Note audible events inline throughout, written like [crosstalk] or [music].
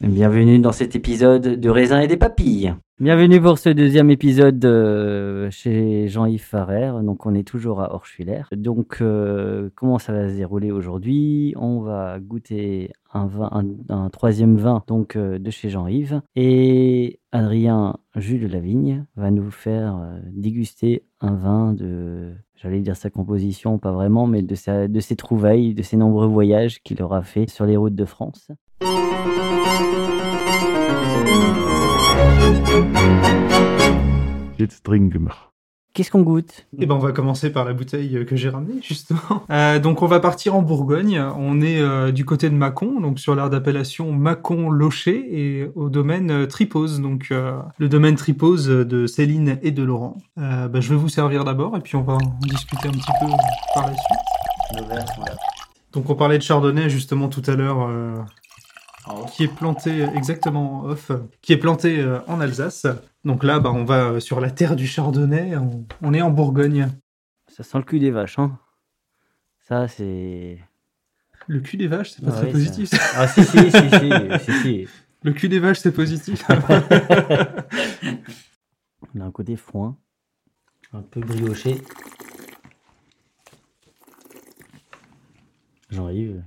Bienvenue dans cet épisode de raisin et des papilles. Bienvenue pour ce deuxième épisode euh, chez Jean-Yves Farrer. Donc on est toujours à Orschwiller. Donc euh, comment ça va se dérouler aujourd'hui? On va goûter un troisième vin donc euh, de chez Jean-Yves et Adrien Jules Lavigne va nous faire déguster un vin de, j'allais dire sa composition, pas vraiment, mais de, ses trouvailles, de ses nombreux voyages qu'il aura fait sur les routes de France. Qu'est-ce qu'on goûte Eh ben, on va commencer par la bouteille euh, que j'ai ramenée, justement. [laughs] Euh, donc, on va partir en Bourgogne. On est euh, du côté de Mâcon, donc sur l'aire d'appellation Mâcon-Locher et au domaine euh, Tripose, donc euh, le domaine Tripose de Céline et de Laurent. Euh, bah, je vais vous servir d'abord et puis on va en discuter un petit peu par la suite. Donc, on parlait de Chardonnay justement tout à l'heure. Qui est planté exactement en off, qui est planté euh, en Alsace. Donc là, bah, on va euh, sur la terre du Chardonnay, on, on est en Bourgogne. Ça sent le cul des vaches, hein Ça, c'est... Le cul des vaches, c'est pas Ah très positif. ça- Ah si, si, si, si, [laughs] si, si. Le cul des vaches, c'est positif. [laughs] On a un côté foin, un peu brioché. Jean-Yves.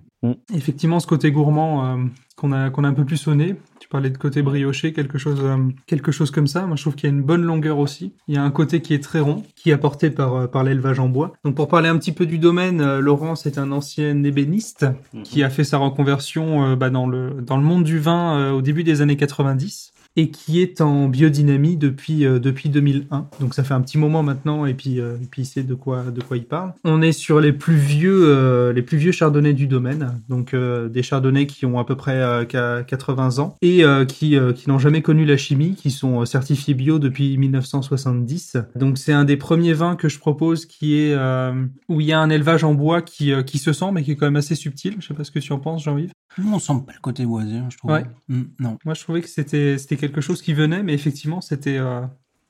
Effectivement, ce côté gourmand euh, qu'on a, qu'on a un peu plus sonné. Tu parlais de côté brioché, quelque chose, euh, quelque chose comme ça. Moi, je trouve qu'il y a une bonne longueur aussi. Il y a un côté qui est très rond, qui est apporté par, euh, par l'élevage en bois. Donc, pour parler un petit peu du domaine, Laurent, c'est un ancien ébéniste qui a fait sa reconversion bah, dans, le, dans le monde du vin euh, au début des années 90 et qui est en biodynamie depuis euh, depuis 2001. Donc ça fait un petit moment maintenant et puis euh, et puis il sait de quoi de quoi il parle. On est sur les plus vieux euh, les plus vieux chardonnays du domaine, donc euh, des chardonnays qui ont à peu près euh, qu'à 80 ans et euh, qui euh, qui n'ont jamais connu la chimie, qui sont euh, certifiés bio depuis 1970. Donc c'est un des premiers vins que je propose qui est euh, où il y a un élevage en bois qui euh, qui se sent mais qui est quand même assez subtil. Je sais pas ce que tu en penses, Jean-Yves. On sent pas le côté hein, je trouve. Ouais. Mm, non. Moi, je trouvais que c'était quelque chose qui venait, mais effectivement, c'était euh,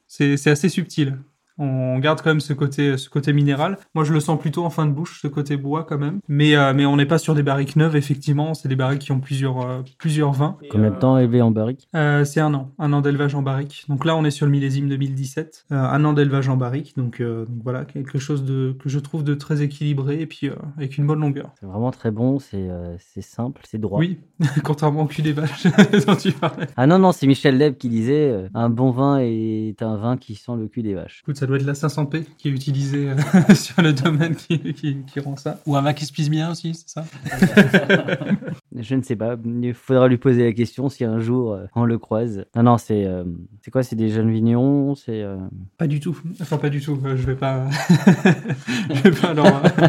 c'est assez subtil. On garde quand même ce côté ce côté minéral. Moi, je le sens plutôt en fin de bouche, ce côté bois quand même. Mais euh, mais on n'est pas sur des barriques neuves. Effectivement, c'est des barriques qui ont plusieurs euh, plusieurs vins. Combien de temps élevé en barrique? Euh, c'est un an, un an d'élevage en barrique. Donc là, on est sur le millésime 2017, euh, un an d'élevage en barrique. Donc, donc voilà, quelque chose de que je trouve de très équilibré et puis avec une bonne longueur. C'est vraiment très bon, c'est simple, c'est droit. Oui, [laughs] contrairement au cul des vaches [laughs] dont tu parlais. Ah non, non, c'est Michel Leb qui disait un bon vin est un vin qui sent le cul des vaches. Écoute, ça doit être la 500p qui est utilisée euh, [laughs] sur le domaine qui, qui, qui rend ça. Ou un vin qui se pisse bien aussi, c'est ça [laughs] Je ne sais pas. Il faudra lui poser la question si un jour euh, on le croise. Non, non, c'est euh, c'est quoi? C'est des jeunes vignons C'est euh, Pas du tout. Enfin, pas du tout. Euh, Je vais pas. [laughs] je vais pas leur. euh,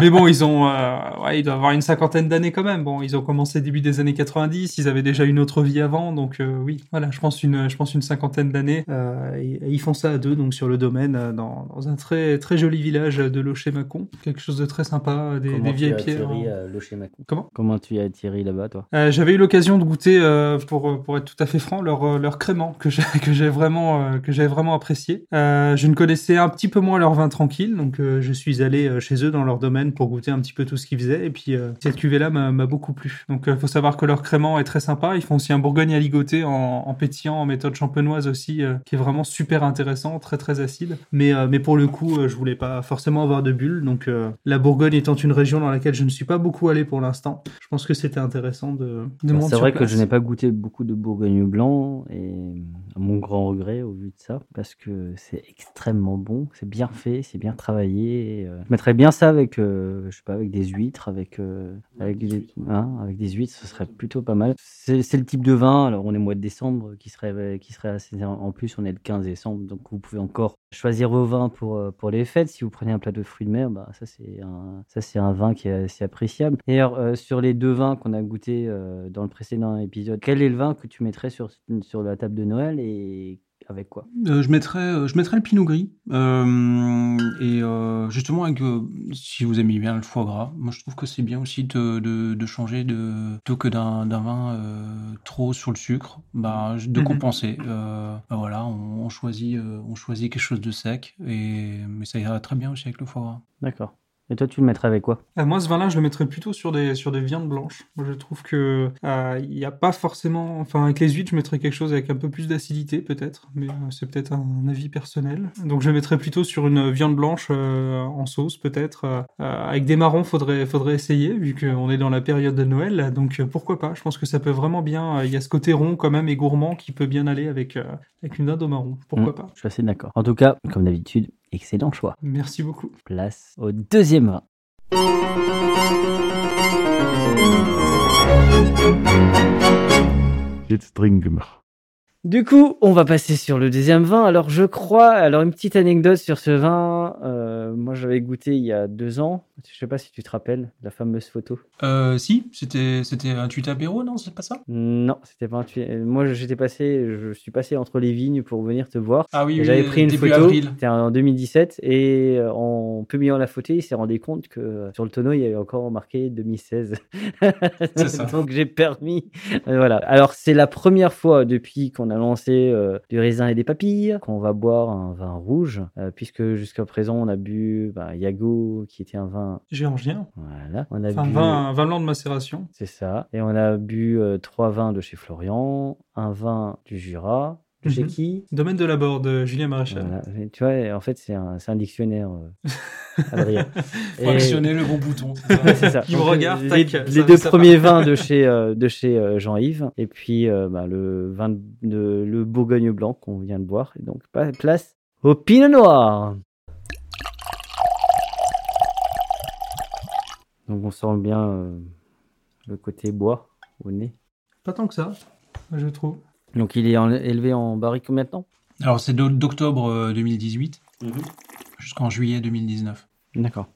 Mais bon, ils ont. euh, Ouais, ils doivent avoir une cinquantaine d'années quand même. Bon, ils ont commencé début des années 90. Ils avaient déjà une autre vie avant. Donc, euh, oui, voilà, je pense une, je pense une cinquantaine d'années. Euh, et, et ils font ça à deux, donc sur le domaine, euh, dans, dans un très, très joli village de Locher-Macon. Quelque chose de très sympa. Des, comment des vieilles pierres. hein. Locher-Macon Comment? Comment tu as atterri là-bas, toi? Euh, J'avais eu l'occasion de goûter, euh, pour, pour être tout à fait franc, leur, euh, leur crément que j'ai [laughs] que j'ai vraiment euh, que j'ai vraiment apprécié. Euh, je ne connaissais un petit peu moins leur vin tranquille, donc euh, je suis allé euh, chez eux dans leur domaine pour goûter un petit peu tout ce qu'ils faisaient. Et puis euh, cette cuvée-là m'a m'a beaucoup plu. Donc il faut savoir que leur crément est très sympa. Ils font aussi un bourgogne à ligoter en, en pétillant, en méthode champenoise aussi, euh, qui est vraiment super intéressant, très très acide. Mais euh, mais pour le coup, euh, je voulais pas forcément avoir de bulles. Donc euh, la Bourgogne étant une région dans laquelle je ne suis pas beaucoup allé pour l'instant, je pense que c'était intéressant de, de Bah, C'est vrai que je n'ai pas goûté beaucoup de Bourgogne blanc et à mon grand regret au vu de ça parce que c'est extrêmement bon, c'est bien fait, c'est bien travaillé. et, euh, je mettrais bien ça avec, je sais pas, avec des huîtres, avec avec des, hein, avec des huîtres, ce serait plutôt pas mal. C'est c'est le type de vin. Alors on est mois de décembre, qui serait qui serait assez. En plus, on est le 15 décembre, donc vous pouvez encore choisir vos vins pour euh, pour les fêtes. Si vous prenez un plat de fruits de mer, bah ça c'est un ça c'est un vin qui est assez appréciable. D'ailleurs, euh, sur les deux vins qu'on a goûté euh, dans le précédent épisode, quel est le vin que tu mettrais sur sur la table de Noël et avec quoi? Je mettrais, je mettrais le pinot gris. Et euh, justement, si vous aimez bien le foie gras, moi je trouve que c'est bien aussi de, de, de changer de plutôt que d'un vin trop sur le sucre, bah, de Mhm. compenser. Euh, bah voilà, on, on choisit, euh, on choisit quelque chose de sec, et mais ça ira très bien aussi avec le foie gras. D'accord. Et toi, tu le mettrais avec quoi Euh, moi, ce vin-là, je le mettrais plutôt sur des, sur des viandes blanches. Moi, je trouve que euh, il n'y a pas forcément... Enfin, avec les huîtres, je mettrais quelque chose avec un peu plus d'acidité, peut-être. Mais euh, c'est peut-être un, avis personnel. Donc, je le mettrais plutôt sur une viande blanche euh, en sauce, peut-être. Euh, euh, avec des marrons, faudrait, faudrait essayer, vu qu'on est dans la période de Noël. Donc, euh, pourquoi pas? Je pense que ça peut vraiment bien... euh, Il y a ce côté rond, quand même, et gourmand, qui peut bien aller avec, euh, avec une dinde au marron. Pourquoi Mm, pas? Je suis assez d'accord. En tout cas, comme d'habitude, excellent choix. Merci beaucoup. Place au deuxième vin. Jetzt trinken wir. Du coup, on va passer sur le deuxième vin. Alors, je crois, alors une petite anecdote sur ce vin. euh, moi, j'avais goûté il y a deux ans. Je sais pas si tu te rappelles la fameuse photo. Euh, si, c'était c'était un tuit apéro, non C'est pas ça? Non, c'était pas un tu- euh, Moi, j'étais passé, je suis passé entre les vignes pour venir te voir. Ah oui, oui, J'avais pris une photo. C'était en 2017 et euh, en publiant la photo, il s'est rendu compte que sur le tonneau, il y avait encore marqué 2016. C'est ça. [laughs] Donc j'ai permis. Voilà. Alors c'est la première fois depuis qu'on a lancé euh, du raisin et des papilles qu'on va boire un vin rouge, euh, puisque jusqu'à présent on a bu bah, Yago, qui était un vin. Géorgien. Voilà. On a Enfin, bu. vin, vin blanc de macération. C'est ça. Et on a bu euh, trois vins de chez Florian, un vin du Jura. Chez Mhm. qui? Domaine de la Borde, Julien Maréchal. Voilà. Tu vois, en fait, c'est un, c'est un dictionnaire, euh, Adrien. [laughs] Faut Et- actionner le bon bouton. c'est ça Ouais, c'est ça. Il me Donc, regarde, les, tac, les ça- deux ça premiers part. vins de chez, euh, de chez euh, Jean-Yves. Et puis euh, bah, le vin de le Bourgogne blanc qu'on vient de boire. Et donc, place au Pinot Noir. Donc, on sent bien euh, le côté bois au nez. Pas tant que ça, je trouve. Donc, il est en- élevé en barrique maintenant Alors, c'est d'o- d'octobre euh, 2018 jusqu'en juillet 2019. D'accord.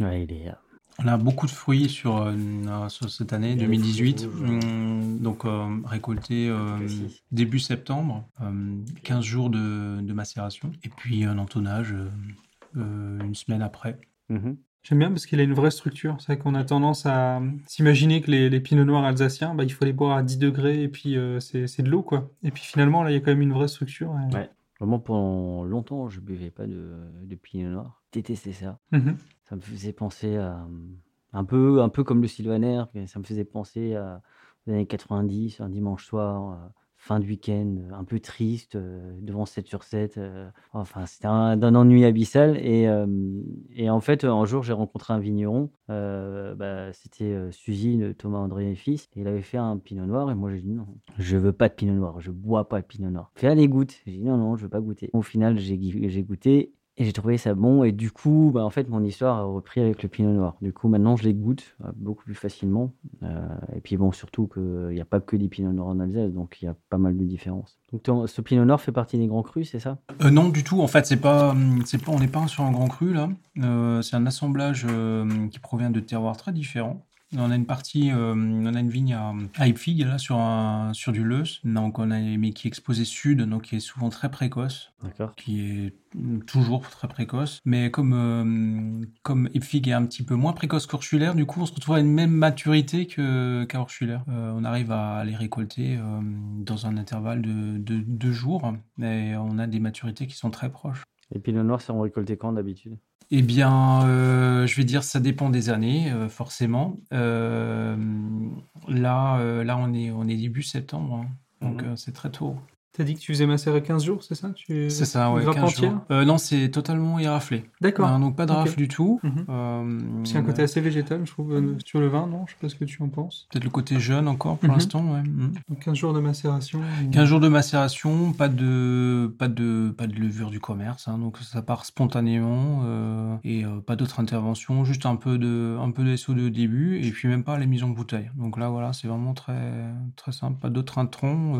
Ouais, il est. euh, On a beaucoup de fruits sur, euh, sur cette année Il y a des 2018, fruits rouges, Hum, donc euh, récolté euh, début septembre, euh, 15 jours de, de macération, et puis un entonnage une semaine après. mhm. J'aime bien parce qu'il a une vraie structure. C'est vrai qu'on a tendance à s'imaginer que les, les pinots noirs alsaciens, bah, il faut les boire à 10 degrés et puis euh, c'est de l'eau, quoi. Et puis finalement, là, il y a quand même une vraie structure. et- Ouais. Vraiment, pendant longtemps, je buvais pas de, de Pinot Noir. Détestais ça. Mhm. Ça me faisait penser à. Un peu, un peu comme le Sylvaner, ça me faisait penser à les années 90, un dimanche soir, euh, fin de week-end, un peu triste, devant 7 sur 7. euh, enfin, c'était un- d'un ennui abyssal. Et, en fait, un jour, j'ai rencontré un vigneron. bah, c'était Suzy Thomas André et Fils. Il avait fait un pinot noir. Et moi, j'ai dit non, je veux pas de pinot noir, je bois pas de pinot noir. Fais allez, goûte. J'ai dit non, non, je veux pas goûter. Au final, j'ai goûté. Et j'ai trouvé ça bon. Et du coup, bah, en fait, mon histoire a repris avec le pinot noir. Du coup, maintenant, je les goûte euh, beaucoup plus facilement. Euh, et puis, bon, surtout qu'il n'y a pas que des pinots noirs en Alsace, donc il y a pas mal de différences. Donc, ce pinot noir fait partie des grands crus, c'est ça? Euh, non, du tout. En fait, c'est pas, hum, c'est pas, on n'est pas sur un grand cru là. C'est un assemblage qui provient de terroirs très différents. On a une partie, euh, on a une vigne à, à Ipfig, là, sur, un, sur du Leus. Donc, on a, mais qui est exposé sud, donc qui est souvent très précoce. D'accord. Qui est toujours très précoce. Mais comme, euh, comme Ipfig est un petit peu moins précoce qu'Orschulaire, du coup, on se retrouve à une même maturité qu'à Orschulaire. Euh, on arrive à les récolter euh, dans un intervalle de, de deux jours. Et on a des maturités qui sont très proches. Les pinots noirs seront récoltés quand d'habitude? Eh bien, euh, je vais dire, ça dépend des années, euh, forcément. Euh, là, là, on est, on est début septembre, hein. donc Mhm. c'est très tôt. T'as dit que tu faisais macérer 15 jours, c'est ça tu... C'est ça, ouais, Grappe 15 entière jours. Euh, non, c'est totalement éraflé. D'accord. Euh, donc pas de rafle du tout. Mhm. Euh, C'est un côté assez végétal, je trouve, sur le vin, non? Je sais pas ce que tu en penses. Peut-être le côté jeune encore pour Mhm. l'instant, ouais. Mhm. Donc 15 jours de macération. et- 15 jours de macération, pas de, pas de, pas de levure du commerce, hein, donc ça part spontanément et pas d'autres interventions, juste un peu de, un peu de SO de début et puis même pas les mises en bouteille. Donc là, voilà, c'est vraiment très, très simple, pas d'autres introns.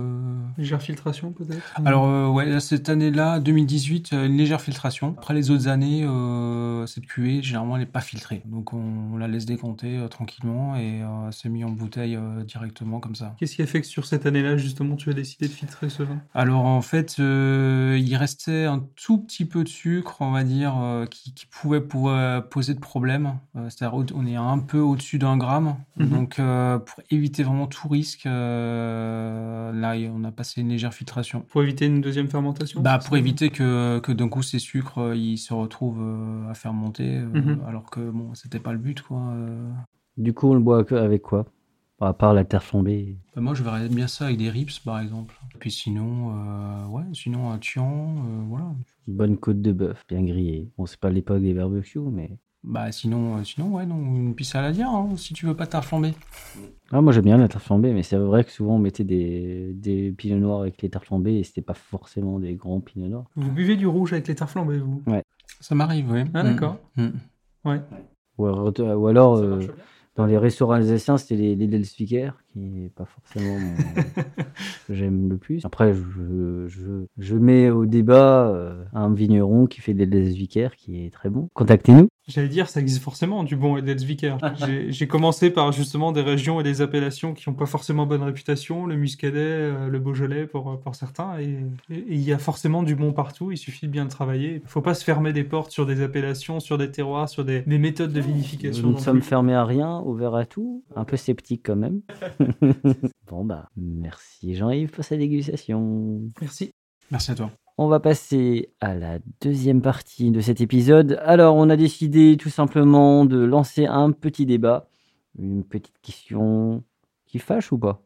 Légère filtration peut-être Alors euh, ouais, là, cette année-là, 2018, euh, une légère filtration. Après les autres années, euh, cette cuvée, généralement, elle n'est pas filtrée, donc on, on la laisse euh, tranquillement et c'est mis en bouteille directement comme ça. Qu'est-ce qui a fait que sur cette année-là, justement, tu as décidé de filtrer ce vin? Alors en fait, il restait un tout petit peu de sucre, on va dire, qui, qui pouvait pour- poser de problème. C'est-à-dire on est un peu au-dessus d'un gramme. Mhm. Donc pour éviter vraiment tout risque, là on a passé une légère filtration. Pour éviter une deuxième fermentation Bah, pour éviter que, que d'un coup ces sucres euh, ils se retrouvent euh, à fermenter, euh, Mhm. alors que bon, c'était pas le but quoi. euh. Du coup, on le boit avec quoi? À part la terre flambée. Bah, moi je verrais bien ça avec des rips par exemple. Puis sinon, euh, ouais, sinon un tian, euh, voilà. Bonne côte de bœuf, bien grillée. Bon, c'est pas l'époque des barbecues, mais. Bah sinon, euh, sinon ouais, non, une pisse à la dire, hein, si tu veux pas tard flamber. Ah, moi j'aime bien la terre flambée, mais c'est vrai que souvent on mettait des, des pinots noirs avec les terres flambées et c'était pas forcément des grands pinots noirs. Vous buvez du rouge avec les terres flambées, vous? Ça m'arrive, oui. Ah, d'accord. Mm. Ouais. Ou, alors- ou alors, Ça euh, dans les restaurants alsaciens, c'était les, les Delsviker, qui est pas forcément que j'aime le plus. Après, je, je, je mets au débat euh, un vigneron qui fait des Delsviker qui est très bon. Contactez-nous. J'allais dire, ça existe forcément du bon Edelzwicker. J'ai j'ai commencé par justement des régions et des appellations qui n'ont pas forcément bonne réputation, le Muscadet, euh, le Beaujolais pour, pour certains, et il y a forcément du bon partout, il suffit de bien le travailler. Il faut pas se fermer des portes sur des appellations, sur des terroirs, sur des, des méthodes de vinification. Nous ne sommes fermés à rien, ouverts à tout. Un peu sceptiques quand même. [laughs] bon, bah, merci Jean-Yves pour sa dégustation. Merci. Merci à toi. On va passer à la deuxième partie de cet épisode. Alors, on a décidé tout simplement de lancer un petit débat, une petite question qui fâche ou pas?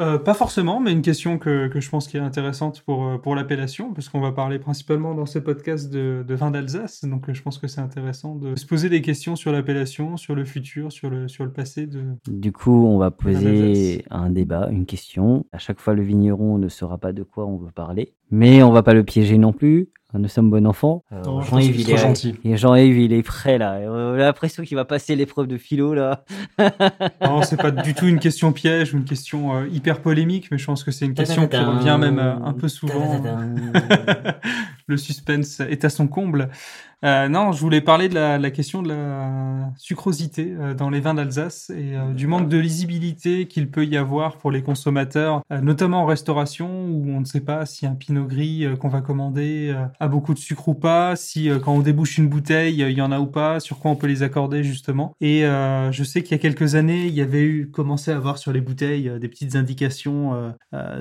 Euh, pas forcément, mais une question que, que je pense qui est intéressante pour, euh, pour l'appellation, parce qu'on va parler principalement dans ce podcast de, de vin d'Alsace, donc euh, je pense que c'est intéressant de se poser des questions sur l'appellation, sur le futur, sur le, sur le passé de... Du coup, on va poser un débat, une question. À chaque fois, le vigneron ne saura pas de quoi on veut parler, mais on va pas le piéger non plus. Nous sommes bon enfant. Je Jean-Yves, c'est il trop est gentil. et Jean-Yves, il est prêt là. On a l'impression qu'il va passer l'épreuve de philo là. [laughs] Non, c'est pas du tout une question piège ou une question euh, hyper polémique, mais je pense que c'est une question qui revient même euh, un peu souvent. [laughs] le suspense est à son comble. Euh, non, je voulais parler de la, la question de la sucrosité euh, dans les vins d'Alsace et euh, du manque de lisibilité qu'il peut y avoir pour les consommateurs, euh, notamment en restauration où on ne sait pas si un pinot gris euh, qu'on va commander euh, a beaucoup de sucre ou pas, si euh, quand on débouche une bouteille il y en a ou pas, sur quoi on peut les accorder justement. Et euh, je sais qu'il y a quelques années, il y avait eu commencé à avoir sur les bouteilles euh, des petites indications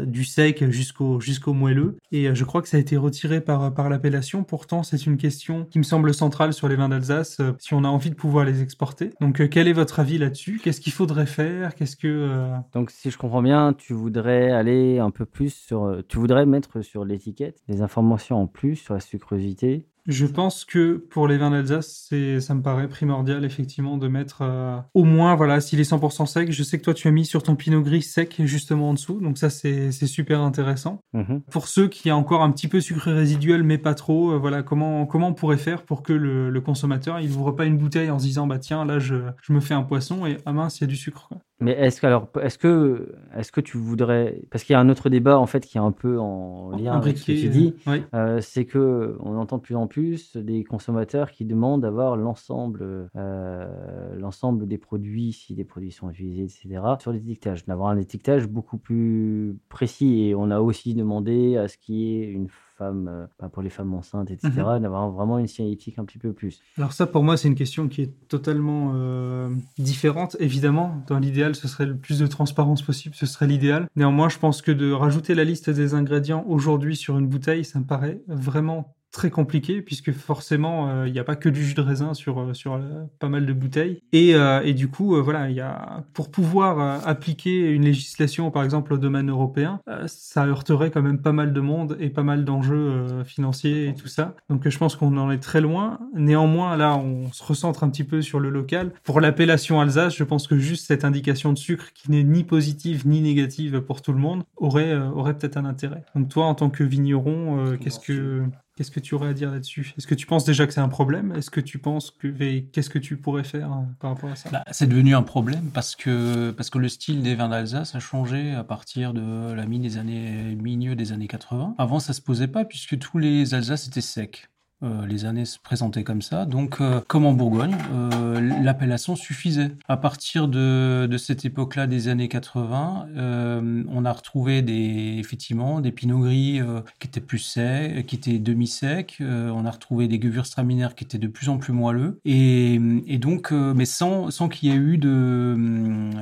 du sec jusqu'au jusqu'au moelleux. Et euh, je crois que ça a été retiré par par l'appellation. Pourtant, c'est une question qui me semble centrale sur les vins d'Alsace euh, si on a envie de pouvoir les exporter. Donc, euh, quel est votre avis là-dessus? Qu'est-ce qu'il faudrait faire? Qu'est-ce que euh, Donc, si je comprends bien, tu voudrais aller un peu plus sur. Tu voudrais mettre sur l'étiquette des informations en plus sur la sucrosité Je pense que pour les vins d'Alsace, ça me paraît primordial effectivement de mettre euh, au moins, voilà, s'il est 100% sec. Je sais que toi tu as mis sur ton pinot gris sec justement en dessous, donc ça c'est, super intéressant. Mhm. Pour ceux qui a encore un petit peu sucré résiduel mais pas trop, euh, voilà, comment comment on pourrait faire pour que le, le consommateur il ouvre pas une bouteille en se disant bah tiens là je, je me fais un poisson et ah mince il y a du sucre. quoi. Mais est-ce que alors est-ce que est-ce que tu voudrais parce qu'il y a un autre débat en fait qui est un peu en lien avec ce que tu dis, euh, oui. euh, c'est que on entend de plus en plus des consommateurs qui demandent d'avoir l'ensemble euh, l'ensemble des produits si des produits sont utilisés etc sur l'étiquetage, d'avoir un étiquetage beaucoup plus précis. Et on a aussi demandé à ce qu'il y ait une femme euh, bah, pour les femmes enceintes etc Mhm. d'avoir vraiment une signalétique un petit peu plus. Alors ça, pour moi, c'est une question qui est totalement euh, différente. Évidemment, dans l'idéal, ce serait le plus de transparence possible, ce serait l'idéal. Néanmoins, je pense que de rajouter la liste des ingrédients aujourd'hui sur une bouteille, ça me paraît vraiment très compliqué puisque forcément euh, il n'y a pas que du jus de raisin sur euh, sur euh, pas mal de bouteilles. Et, euh, et du coup euh, voilà il y a pour pouvoir euh, appliquer une législation par exemple au domaine européen euh, ça heurterait quand même pas mal de monde et pas mal d'enjeux euh, financiers et tout ça. Donc euh, je pense qu'on en est très loin. Néanmoins là on se recentre un petit peu sur le local. Pour l'appellation Alsace je pense que juste cette indication de sucre qui n'est ni positive ni négative pour tout le monde aurait euh, aurait peut-être un intérêt. Donc toi en tant que vigneron euh, qu'est-ce que Qu'est-ce que tu aurais à dire là-dessus? Est-ce que tu penses déjà que c'est un problème? Est-ce que tu penses que qu'est-ce que tu pourrais faire euh, par rapport à ça? Bah, c'est devenu un problème parce que, parce que le style des vins d'Alsace a changé à partir de la mi des années, milieu des années 80. Avant, ça se posait pas puisque tous les Alsaces étaient secs. Euh, les années se présentaient comme ça. Donc, euh, comme en Bourgogne, euh, l'appellation suffisait. À partir de, cette époque-là, des années 80, euh, on a retrouvé des, effectivement des pinots gris qui étaient plus secs, qui étaient demi-secs. On a retrouvé des gewürztraminer qui étaient de plus en plus moelleux. Et, donc, mais sans, sans qu'il y ait eu une,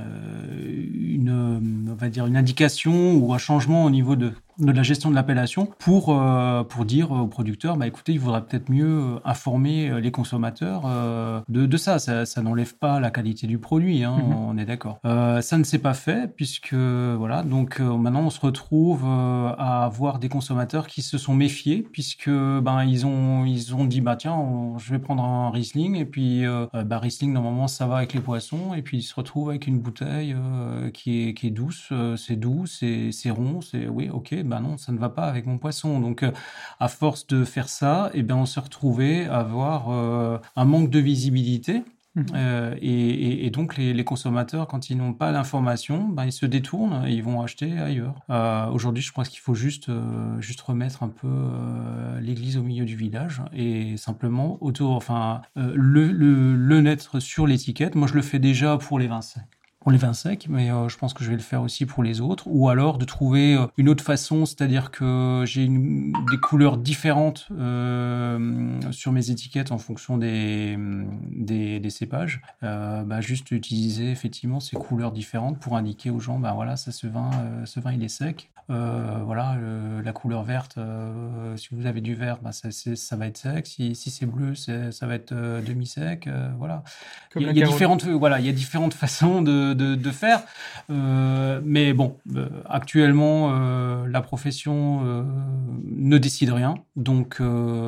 on va dire une indication ou un changement au niveau de de la gestion de l'appellation pour, euh, pour dire aux producteurs, bah, écoutez, il faudrait peut-être mieux euh, informer euh, les consommateurs euh, de, de ça. Ça, ça n'enlève pas la qualité du produit, hein, Mhm. on est d'accord. Euh, ça ne s'est pas fait puisque, voilà, donc euh, maintenant on se retrouve euh, à avoir des consommateurs qui se sont méfiés puisque ben, ils, ont, ils ont dit, bah tiens, on- je vais prendre un Riesling et puis bah, Riesling, normalement, ça va avec les poissons et puis ils se retrouvent avec une bouteille euh, qui, est, qui est douce, euh, c'est doux, c'est c'est rond, c'est oui, ok, bah non, ça ne va pas avec mon poisson. Donc, euh, à force de faire ça, eh bien, on s'est retrouvé à avoir euh, un manque de visibilité. Mhm. Euh, et, donc les, les consommateurs, quand ils n'ont pas l'information, ben, ils se détournent et ils vont acheter ailleurs. Euh, Aujourd'hui, je pense qu'il faut juste, euh, juste remettre un peu l'église au milieu du village et simplement autour, enfin, le, le, le mettre sur l'étiquette. Moi, je le fais déjà pour les vins secs pour les vins secs, mais euh, je pense que je vais le faire aussi pour les autres. Ou alors de trouver euh, une autre façon, c'est-à-dire que j'ai des couleurs différentes euh, sur mes étiquettes en fonction des, cépages. Bah, juste utiliser effectivement ces couleurs différentes pour indiquer aux gens, bah voilà, ça ce vin, ce vin il est sec. Euh, voilà, la couleur verte, euh, si vous avez du vert, bah, ça, va être sec. Si, si c'est bleu, ça va être euh, demi-sec. voilà. Comme Il y a, différentes, voilà, il y a différentes [laughs] façons de, de, de faire. Mais bon, actuellement, la profession ne décide rien. Donc,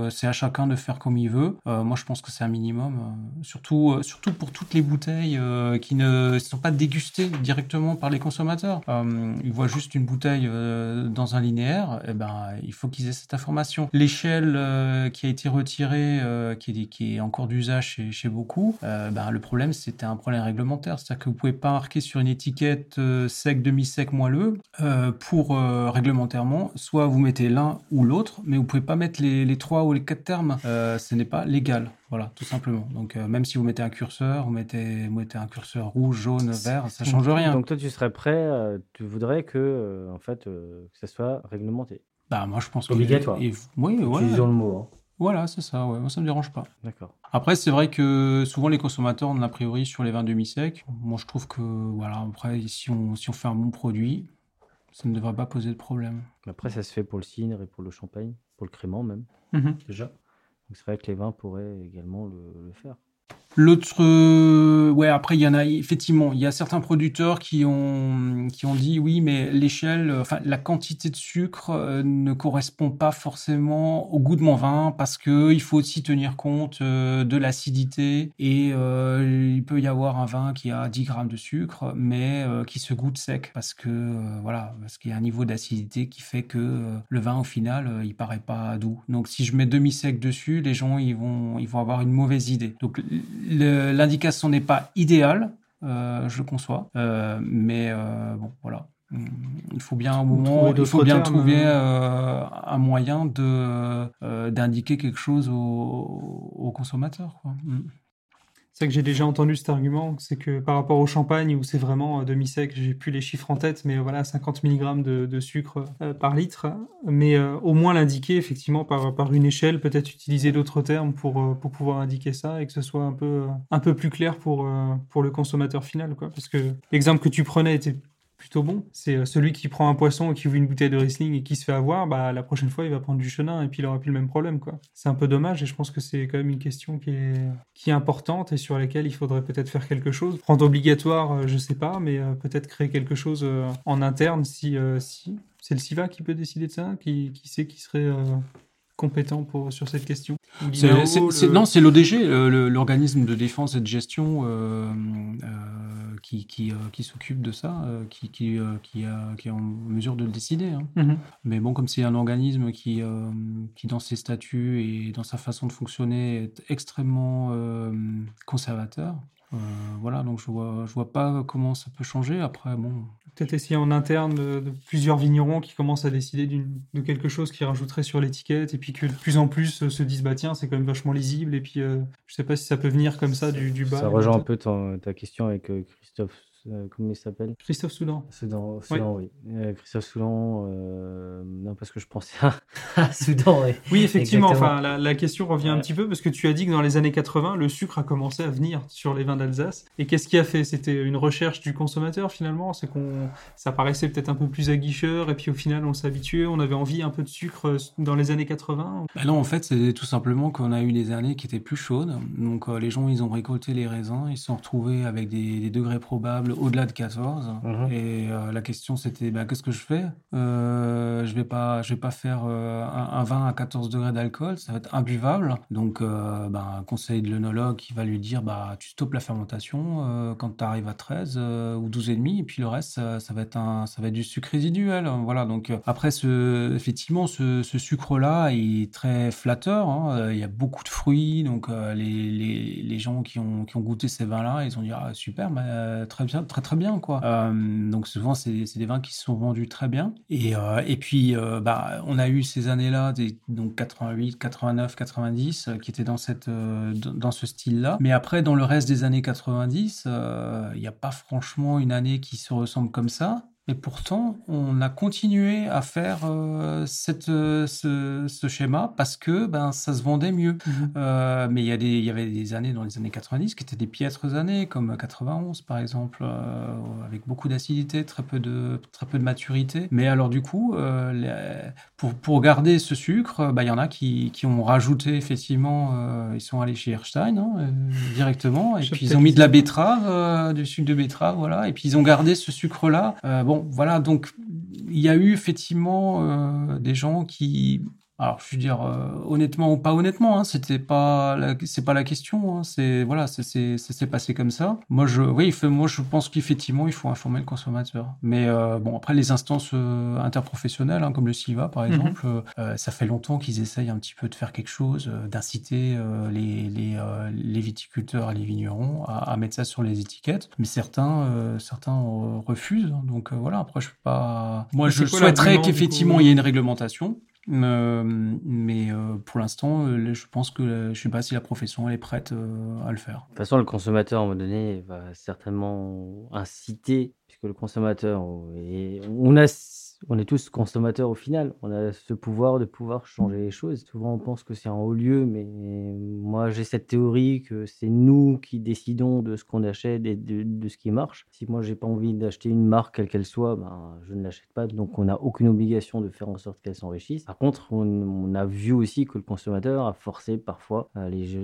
c'est à chacun de faire comme il veut. Moi, je pense que c'est un minimum. surtout, surtout pour toutes les bouteilles qui ne sont pas dégustées directement par les consommateurs. Ils voient juste une bouteille dans un linéaire. Eh ben, il faut qu'ils aient cette information. L'échelle euh, qui a été retirée, euh, qui, est, qui est encore d'usage chez, beaucoup, euh, ben, le problème, c'était un problème réglementaire. C'est-à-dire que vous pouvez pas marquer sur une étiquette euh, sec, demi-sec, moelleux euh, pour euh, réglementairement. Soit vous mettez l'un ou l'autre, mais vous pouvez pas mettre les, trois ou les quatre termes. Euh, ce n'est pas légal. Voilà, tout simplement. Donc, euh, même si vous mettez un curseur, vous mettez, vous mettez un curseur rouge, jaune, vert, ça change rien. Donc toi, tu serais prêt, euh, tu voudrais que, euh, en fait, que ça soit réglementé? Bah, moi, je pense que. Obligatoire. et- oui, ouais. Utilisons le mot. hein. Voilà, c'est ça. Ouais. Moi, ça me dérange pas. D'accord. Après, c'est vrai que souvent les consommateurs ont a priori sur les vins demi-secs. Moi, je trouve que, voilà, après, si on, si on fait un bon produit, ça ne devrait pas poser de problème. Après, ça se fait pour le cidre et pour le champagne, pour le crément même, Mhm. déjà. Donc c'est vrai que les vins pourraient également le, le faire. L'autre, euh, ouais, après il y en a effectivement, il y a certains producteurs qui ont qui ont dit oui, mais l'échelle, enfin la quantité de sucre euh, ne correspond pas forcément au goût de mon vin parce que il faut aussi tenir compte euh, de l'acidité et il peut y avoir un vin qui a 10 grammes de sucre mais qui se goûte sec parce que voilà parce qu'il y a un niveau d'acidité qui fait que le vin au final il paraît pas doux. Donc si je mets demi sec dessus, les gens ils vont ils vont avoir une mauvaise idée. Donc L'indication n'est pas idéale, euh, je conçois, euh, mais euh, bon, voilà. Il faut bien un moment, il faut bien trouver un moyen de d'indiquer quelque chose aux au consommateurs. Quoi. Mm. C'est que j'ai déjà entendu cet argument, c'est que par rapport au champagne, où c'est vraiment euh, demi-sec, j'ai plus les chiffres en tête, mais voilà, 50 mg de, sucre euh, par litre, mais euh, au moins l'indiquer effectivement par, par une échelle, peut-être utiliser d'autres termes pour, pour pouvoir indiquer ça et que ce soit un peu, un peu plus clair pour, pour le consommateur final. Quoi. Parce que l'exemple que tu prenais était plutôt bon. C'est euh, celui qui prend un poisson et qui ouvre une bouteille de Riesling et qui se fait avoir, bah, la prochaine fois, il va prendre du chenin et puis il aura plus le même problème. quoi. C'est un peu dommage et je pense que c'est quand même une question qui est, qui est importante et sur laquelle il faudrait peut-être faire quelque chose. Rendre obligatoire, euh, je sais pas, mais euh, peut-être créer quelque chose en interne si, si. C'est le SIVA qui peut décider de ça Qui, qui sait qui serait compétent pour, sur cette question? Non, c'est l'ODG, l'organisme de défense et de gestion euh, euh, qui, qui, euh, qui s'occupe de ça, qui, qui, qui, qui, est en mesure de le décider. Hein. Mhm. Mais bon, comme c'est un organisme qui, qui, dans ses statuts et dans sa façon de fonctionner, est extrêmement conservateur, voilà, donc je vois, je vois pas comment ça peut changer. Après, bon, Peut-être essayer en interne de, plusieurs vignerons qui commencent à décider de quelque chose qui rajouterait sur l'étiquette et puis que de plus en plus euh, se disent bah tiens c'est quand même vachement lisible et puis euh, je sais pas si ça peut venir comme ça du, du bas. Ça rejoint un peu ta question avec euh, Christophe euh, comment il s'appelle? Christophe Soudan. Soudan, Soudan oui. Euh, Christophe Soudan, euh, non, parce que je pensais à, [laughs] Soudan. Oui, oui effectivement. Enfin, la, question revient un petit peu parce que tu as dit que dans les années 80, le sucre a commencé à venir sur les vins d'Alsace. Et qu'est-ce qui a fait? C'était une recherche du consommateur finalement? C'est qu'on, ça paraissait peut-être un peu plus aguicheur et puis au final on s'habituait. On avait envie un peu de sucre dans les années 80. Bah non, en fait, c'est tout simplement qu'on a eu des années qui étaient plus chaudes. Donc les gens, ils ont récolté les raisins, ils se sont retrouvés avec des degrés probables au-delà de 14. Mhm. Et euh, la question c'était bah, qu'est-ce que je fais? Euh, Je vais pas, je vais pas faire euh, un, vin à 14 degrés d'alcool, ça va être imbuvable. Donc, bah, conseil de l'œnologue qui va lui dire bah, tu stoppes la fermentation quand tu arrives à 13 ou 12 et puis le reste ça, va être un, ça va être du sucre résiduel. Voilà. Donc après ce, effectivement, ce, sucre-là est très flatteur. Hein. Il y a beaucoup de fruits, donc les, les, les, gens qui ont, qui ont goûté ces vins-là, ils ont dit ah, super, bah, très bien, très très bien, quoi. Euh, donc souvent, c'est des vins qui se sont vendus très bien. Et, euh, et puis, euh, bah, on a eu ces années-là, donc 88, 89, 90, qui étaient dans, cette, dans ce style-là. Mais après, dans le reste des années 90, il n'y a pas franchement une année qui se ressemble comme ça. Et pourtant, on a continué à faire euh, cette, euh, ce, ce, schéma parce que ben, ça se vendait mieux. Mhm. Euh, mais il y, a des, il y avait des années dans les années 90 qui étaient des piètres années, comme 91 par exemple, avec beaucoup d'acidité, très, peu de, très peu de maturité. Mais alors du coup, pour, pour garder ce sucre, ben, il y en a qui, qui ont rajouté effectivement, ils sont allés chez Erstein hein, directement, et puis ils ont mis de la betterave, du sucre de betterave, voilà, et puis ils ont gardé ce sucre-là. bon, bon, voilà, donc il y a eu effectivement euh, des gens qui alors, je veux dire, euh, honnêtement ou pas honnêtement, hein, c'était pas, c'est pas la question. Hein, c'est voilà, ça s'est passé comme ça. Moi, je, oui, moi, je pense qu'effectivement, il faut informer le consommateur. Mais euh, bon, après, les instances euh, interprofessionnelles, hein, comme le SIVA, par mhm. exemple, ça fait longtemps qu'ils essayent un petit peu de faire quelque chose, d'inciter les, les, les, viticulteurs et les vignerons à, mettre ça sur les étiquettes. Mais certains, certains refusent. Donc voilà. Après, je peux pas. Moi, je souhaiterais qu'effectivement, il y ait une réglementation. Euh, mais euh, pour l'instant, euh, je pense que je ne sais pas si la profession est prête à le faire. De toute façon, le consommateur, à un moment donné, va certainement inciter, puisque le consommateur, on a on est tous consommateurs au final. On a ce pouvoir de pouvoir changer les choses. Souvent, on pense que c'est en haut lieu, mais moi, j'ai cette théorie que c'est nous qui décidons de ce qu'on achète et de, ce qui marche. Si moi, j'ai pas envie d'acheter une marque, quelle qu'elle soit, ben, je ne l'achète pas. Donc, on n'a aucune obligation de faire en sorte qu'elle s'enrichisse. Par contre, on, a vu aussi que le consommateur a forcé parfois euh, les,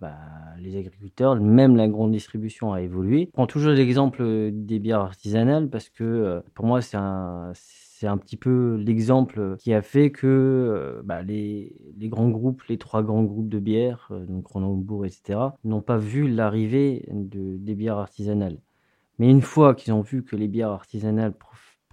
bah, les agriculteurs, même la grande distribution a évolué. Je prends toujours l'exemple des bières artisanales parce que euh, pour moi, c'est un, c'est un petit peu l'exemple qui a fait que euh, bah, les, les grands groupes, les trois grands groupes de bières, euh, donc Kronenbourg, etc., n'ont pas vu l'arrivée de, des bières artisanales. Mais une fois qu'ils ont vu que les bières artisanales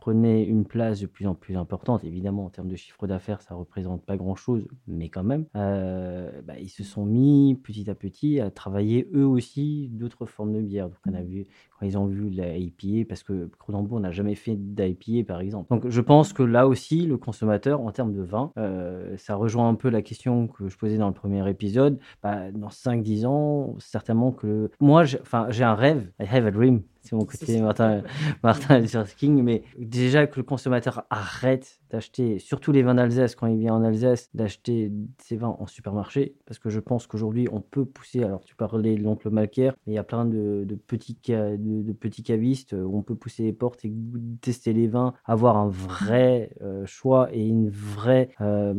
pr- prenaient une place de plus en plus importante, évidemment en termes de chiffre d'affaires, ça représente pas grand-chose, mais quand même, euh, bah, ils se sont mis petit à petit à travailler eux aussi d'autres formes de bières. Donc on a vu quand ils ont vu la IPA, parce que Kronenbourg n'a jamais fait d'IPA par exemple. Donc je pense que là aussi, le consommateur, en termes de vin, euh, ça rejoint un peu la question que je posais dans le premier épisode. Bah, dans 5-10 ans, certainement que... Moi, j'ai enfin, j'ai un rêve, I have a dream, c'est mon côté [laughs] Martin, Martin Luther King, mais déjà que le consommateur arrête d'acheter, surtout les vins d'Alsace, quand il vient en Alsace, d'acheter ses vins en supermarché, parce que je pense qu'aujourd'hui, on peut pousser, alors tu parlais de l'oncle Malker, mais il y a plein de, de petits, de, de petits cavistes où on peut pousser les portes et tester les vins, avoir un vrai euh, choix et une vraie, euh,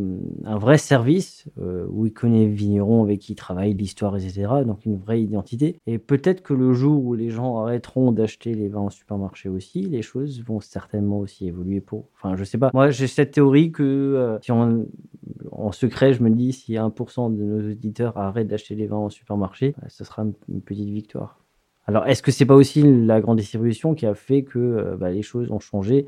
un vrai service euh, où il connaît le vigneron avec qui il travaille, l'histoire, etc. Donc une vraie identité. Et peut-être que le jour où les gens arrêteront d'acheter les vins en supermarché aussi, les choses vont certainement aussi évoluer pour. Enfin, je sais pas. Moi, j'ai cette théorie que euh, si on, en secret, je me dis si 1% de nos auditeurs arrêtent d'acheter les vins en supermarché, bah, ce sera une, petite victoire. Alors, est-ce que c'est pas aussi la grande distribution qui a fait que euh, bah, les choses ont changé,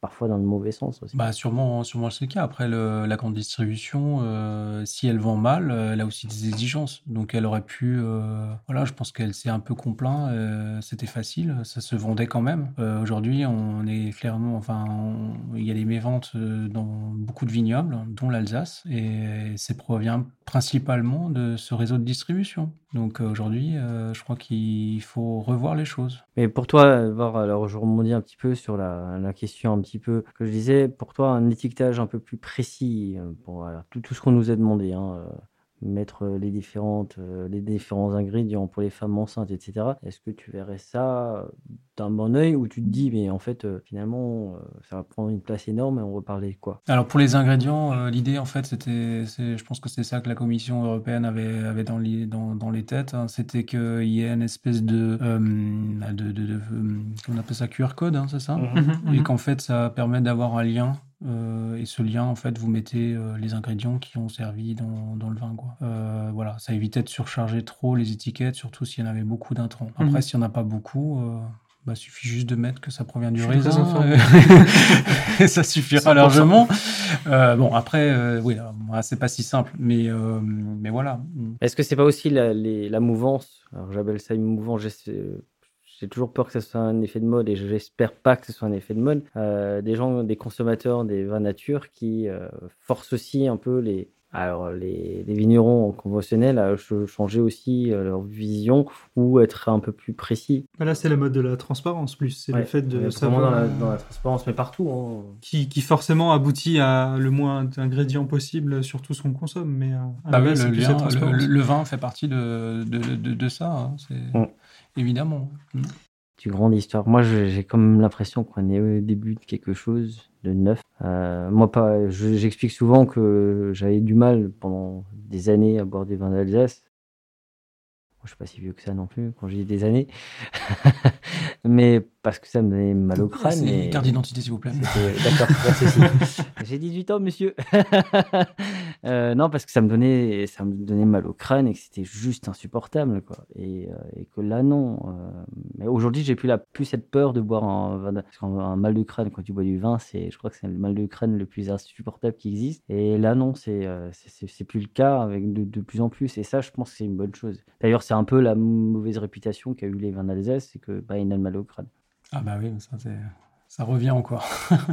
parfois dans le mauvais sens aussi Bah sûrement, sûrement c'est le cas. Après, la grande distribution, euh, si elle vend mal, euh, elle a aussi des exigences. Donc elle aurait pu, euh, voilà, je pense qu'elle s'est un peu complaint. C'était facile, ça se vendait quand même. Aujourd'hui, on est clairement, enfin, il y a des méventes dans beaucoup de vignobles, dont l'Alsace, et c'est provient principalement de ce réseau de distribution. Donc euh, aujourd'hui, euh, je crois qu'il faut revoir les choses. Mais pour toi, alors je rebondis un petit peu sur la, question un petit peu que je disais, pour toi, un étiquetage un peu plus précis euh, pour tout, ce qu'on nous a demandé, hein, mettre euh, les, différentes, euh, les différents ingrédients pour les femmes enceintes, etc. Est-ce que tu verrais ça euh, d'un bon œil ou tu te dis, mais en fait, finalement, ça va prendre une place énorme et on va parler de quoi? Alors pour les ingrédients, l'idée en fait, c'était, je pense que c'est ça que la Commission européenne avait, avait dans, les, dans, dans les têtes, hein, c'était qu'il y ait une espèce de, euh, de, de, de- on appelle ça QR code, hein, c'est ça? Mhm, Et mhm. qu'en fait, ça permet d'avoir un lien. Euh, et ce lien, en fait, vous mettez euh, les ingrédients qui ont servi dans, dans le vin, quoi. Euh, voilà, ça évitait de surcharger trop les étiquettes, surtout s'il y en avait beaucoup d'intrants. Après, Mhm. s'il n'y en a pas beaucoup, euh, bah, suffit juste de mettre que ça provient du raisin. et [laughs] ça suffira 100%. largement. Euh, bon, après, euh, oui, c'est pas si simple, mais, euh, mais voilà. Est-ce que c'est pas aussi la, les- la mouvance Alors j'appelle ça une mouvance. J'ai toujours peur que ce soit un effet de mode et j'espère pas que ce soit un effet de mode. Euh, des gens, des consommateurs des vins nature qui euh, forcent aussi un peu les, alors les, les vignerons conventionnels à ch- changer aussi euh, leur vision ou être un peu plus précis. Bah Là, c'est la mode de la transparence, plus. C'est Ouais, le fait de savoir. dans la, dans la transparence, mais partout. hein. Qui, qui forcément aboutit à le moins d'ingrédients possible sur tout ce qu'on consomme. Mais euh, Bah oui, le, lien- vin fait partie de, de, de, de ça, hein, c'est Mm. Évidemment. Mm. du grande histoire. Moi, j'ai comme l'impression qu'on est au début de quelque chose de neuf. Euh, moi, pas. je- J'explique souvent que j'avais du mal pendant des années à boire des vins d'Alsace. Je suis pas si vieux que ça non plus quand j'ai des années, [laughs] mais parce que ça me donnait mal au crâne. C'est et- carte d'identité, s'il vous plaît. D'accord. [laughs] J'ai 18 ans, monsieur. [laughs] Euh, non, parce que ça me donnait, ça me donnait mal au crâne et que c'était juste insupportable, quoi. Et, euh, et que là, non. euh, mais aujourd'hui, j'ai plus la plus cette peur de boire un vin. Parce qu'un mal de crâne, quand tu bois du vin, c'est, je crois que c'est le mal de crâne le plus insupportable qui existe. Et là, non, c'est, c'est, plus le cas avec de, de plus en plus. Et ça, je pense que c'est une bonne chose. D'ailleurs, c'est un peu la mauvaise réputation qu'a eu les vins d'Alsace, c'est que bah, ils le mal au crâne. Ah bah oui, ça, revient encore.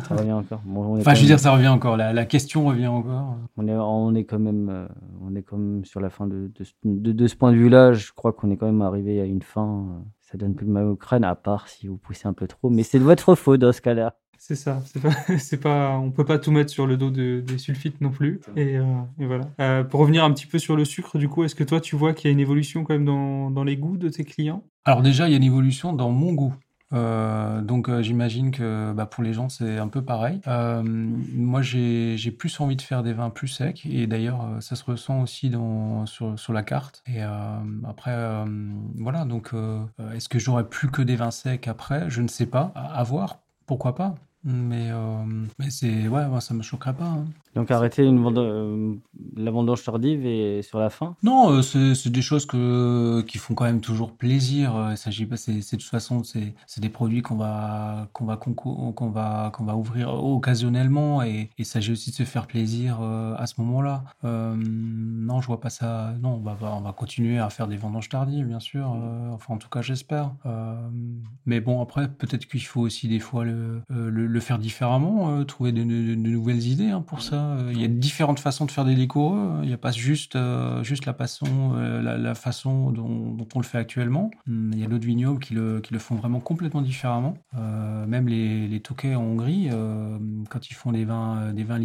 Ça revient encore. Bon, on est Enfin, je veux même- dire, ça revient encore. La, la question revient encore. On est, on est quand même, euh, on est quand même sur la fin de, de, ce- de, de ce point de vue-là. Je crois qu'on est quand même arrivé à une fin. euh, Ça donne plus de mal au crâne, à part si vous poussez un peu trop. Mais c'est de votre faute dans ce cas-là. C'est ça. C'est pas, [laughs] c'est pas, on peut pas tout mettre sur le dos de- des sulfites non plus. Et, euh, et voilà. Euh, pour revenir un petit peu sur le sucre, du coup, est-ce que toi, tu vois qu'il y a une évolution quand même dans, dans les goûts de tes clients? Alors déjà, il y a une évolution dans mon goût. Euh, donc euh, j'imagine que bah, pour les gens c'est un peu pareil. Euh, moi j'ai plus envie de faire des vins plus secs et d'ailleurs ça se ressent aussi sur, la carte. Et après voilà donc est-ce que j'aurais plus que des vins secs après? Je ne sais pas. À, voir. Pourquoi pas? Mais, mais c'est ouais moi ça me choquerait pas. hein. Donc arrêter une vende- euh, la vendange tardive et sur la fin. Non, euh, c'est des choses que qui font quand même toujours plaisir. Euh, Il s'agit pas, c'est de toute façon, c'est c'est des produits qu'on va qu'on va qu'on va qu'on va ouvrir occasionnellement et il s'agit aussi de se faire plaisir euh, à ce moment-là. Euh, non, je vois pas ça. Non, on va on va continuer à faire des vendanges tardives, bien sûr. Euh, enfin, en tout cas, j'espère. Euh, mais bon, après, peut-être qu'il faut aussi des fois le le, le faire différemment, euh, trouver de, de- de nouvelles idées hein, pour ça. Il y a différentes façons de faire des hein. Il n'y a pas juste, euh, juste la, façon, euh, la, façon dont, on le fait actuellement. Il y a d'autres vignobles qui le, qui le font vraiment complètement différemment. Euh, même les, les Tokais en Hongrie, quand ils font des vins, des vins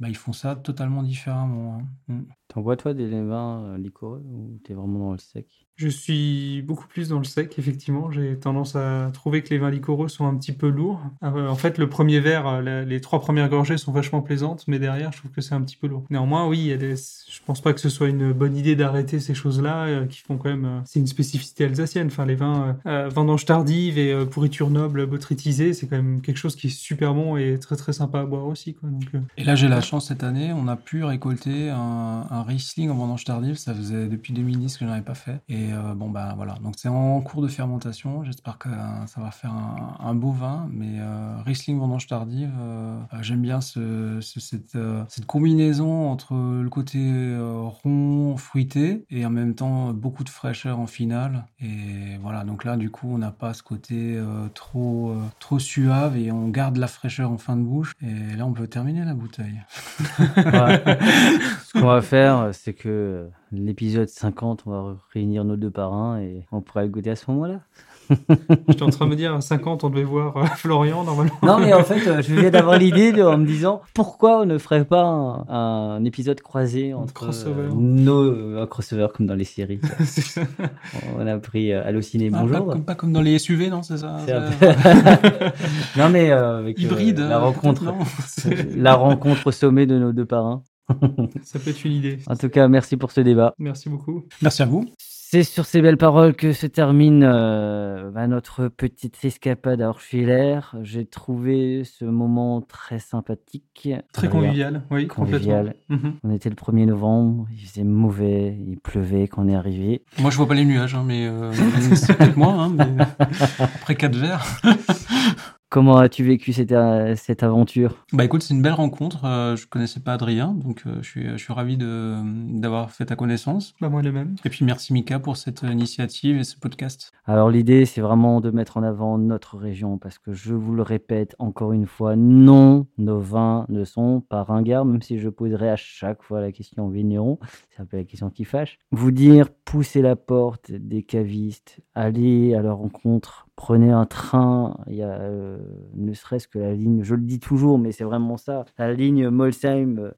bah, ils font ça totalement différemment. hein. Hum. T'en bois toi des vins liquoreux ou t'es vraiment dans le sec? Je suis beaucoup plus dans le sec, effectivement. J'ai tendance à trouver que les vins liquoreux sont un petit peu lourds. Euh, en fait, le premier verre, euh, les trois premières gorgées sont vachement plaisantes, mais derrière, je trouve que c'est un petit peu lourd. Néanmoins, oui, il y a des... je pense pas que ce soit une bonne idée d'arrêter ces choses-là, euh, qui font quand même... C'est une spécificité alsacienne. Enfin, les vins euh, vendanges tardives et pourriture noble botrytisée, c'est quand même quelque chose qui est super bon et très très sympa à boire aussi. Quoi. Et là, j'ai la chance cette année, on a pu récolter un, Riesling en vendange tardive. Ça faisait depuis 2010 que je n'avais pas fait. Euh, bon, bah voilà. Donc c'est en cours de fermentation. J'espère que euh, ça va faire un, un beau vin. Mais euh, Riesling vendange tardive, j'aime bien ce, ce- cette, cette combinaison entre le côté rond, fruité et en même temps beaucoup de fraîcheur en finale. Et voilà. Donc là, du coup, on n'a pas ce côté trop, trop suave et on garde la fraîcheur en fin de bouche. Et là, on peut terminer la bouteille. Ouais. [laughs] Ce qu'on va faire, c'est que l'épisode 50, on va réunir nos deux parrains et on pourra le goûter à ce moment-là. [laughs] J'étais en train de me dire, à 50, on devait voir euh, Florian, normalement. Non, mais en fait, euh, je viens d'avoir [laughs] l'idée de- en me disant pourquoi on ne ferait pas un, un épisode croisé entre crossover. euh, nos euh, un crossover comme dans les séries. [laughs] ça. on a pris euh, Allociné, Ah, bonjour. pas, comme, pas comme dans les SUV, non, c'est ça non mais euh, avec euh, Hybride, la rencontre, la rencontre au sommet de nos deux parrains. [laughs] Ça peut être une idée. En tout cas, merci pour ce débat. Merci beaucoup. Merci à vous. C'est sur ces belles paroles que se termine euh, bah, notre petite escapade à Orschwiller. J'ai trouvé ce moment très sympathique. Très convivial, oui, Convivial. complètement. Mhm. On était le 1er novembre, il faisait mauvais, il pleuvait quand on est arrivé. Moi, je vois pas les nuages, hein, mais euh, [laughs] c'est peut-être moi. Hein, mais après quatre verres. [laughs] Comment as-tu vécu cette, euh, cette aventure? Bah écoute, c'est une belle rencontre. Euh, je connaissais pas Adrien, donc euh, je suis, je suis ravi de d'avoir fait ta connaissance. Bah, moi, le même. Et puis merci Mika pour cette initiative et ce podcast. Alors l'idée, c'est vraiment de mettre en avant notre région, parce que je vous le répète encore une fois, non, nos vins ne sont pas ringards, même si je poserai à chaque fois la question aux vignerons, c'est un peu la question qui fâche. Vous dire, poussez la porte des cavistes, allez à leur rencontre, prenez un train, il y a euh, ne serait-ce que la ligne, je le dis toujours, mais c'est vraiment ça, la ligne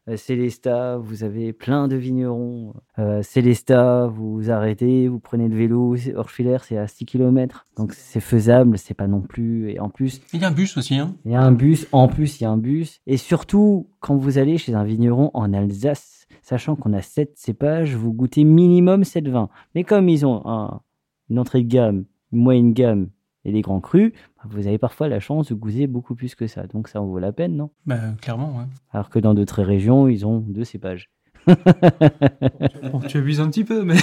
Molsheim-Célesta, vous avez plein de vignerons. Euh, Célesta, vous vous arrêtez, vous prenez le vélo, Orschwiller, c'est à 6 km, donc c'est faisable, c'est pas non plus. Et en plus, Il y a un bus aussi, hein. il y a un bus, en plus il y a un bus. Et surtout, quand vous allez chez un vigneron en Alsace, sachant qu'on a 7 cépages, vous goûtez minimum 7 vins. Mais comme ils ont un- une entrée de gamme, une moyenne gamme et des grands crus, vous avez parfois la chance de goûter beaucoup plus que ça. Donc ça en vaut la peine, non? Bah clairement, ouais. Alors que dans d'autres régions, ils ont deux cépages. [laughs] Bon, tu abuses un petit peu, mais,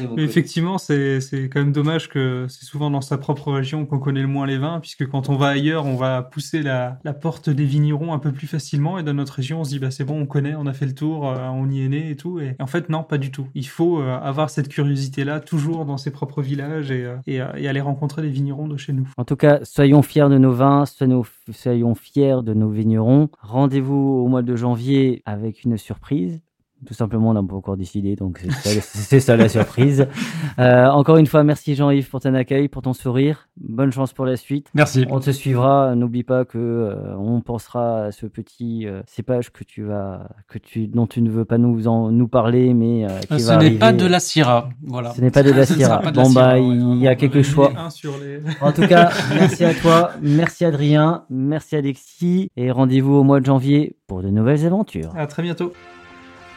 [laughs] mais effectivement, c'est quand même dommage que c'est souvent dans sa propre région qu'on connaît le moins les vins, puisque quand on va ailleurs, on va pousser la, la porte des vignerons un peu plus facilement, et dans notre région, on se dit, bah c'est bon, on connaît, on a fait le tour, euh, on y est né et tout. Et, en fait, non, pas du tout. Il faut euh, avoir cette curiosité-là, toujours dans ses propres villages, et, euh, et, et aller rencontrer les vignerons de chez nous. En tout cas, soyons fiers de nos vins, soyons, soyons fiers de nos vignerons. Rendez-vous au mois de janvier avec une surprise. Tout simplement, on n'a pas encore décidé, donc [laughs] c'est ça, la surprise. Euh, encore une fois, merci Jean-Yves pour ton accueil, pour ton sourire. Bonne chance pour la suite. Merci. On te suivra. N'oublie pas que euh, on pensera à ce petit euh, cépage que tu vas, que tu, dont tu ne veux pas nous en nous parler, mais euh, qui Ce n'est pas de la Syrah. Voilà. Ce n'est pas de [laughs] la Syrah. de la Bon bah, ouais, il y a quelques choix. Les... En tout cas, merci à toi, merci Adrien, merci Alexis, et rendez-vous au mois de janvier pour de nouvelles aventures. À très bientôt.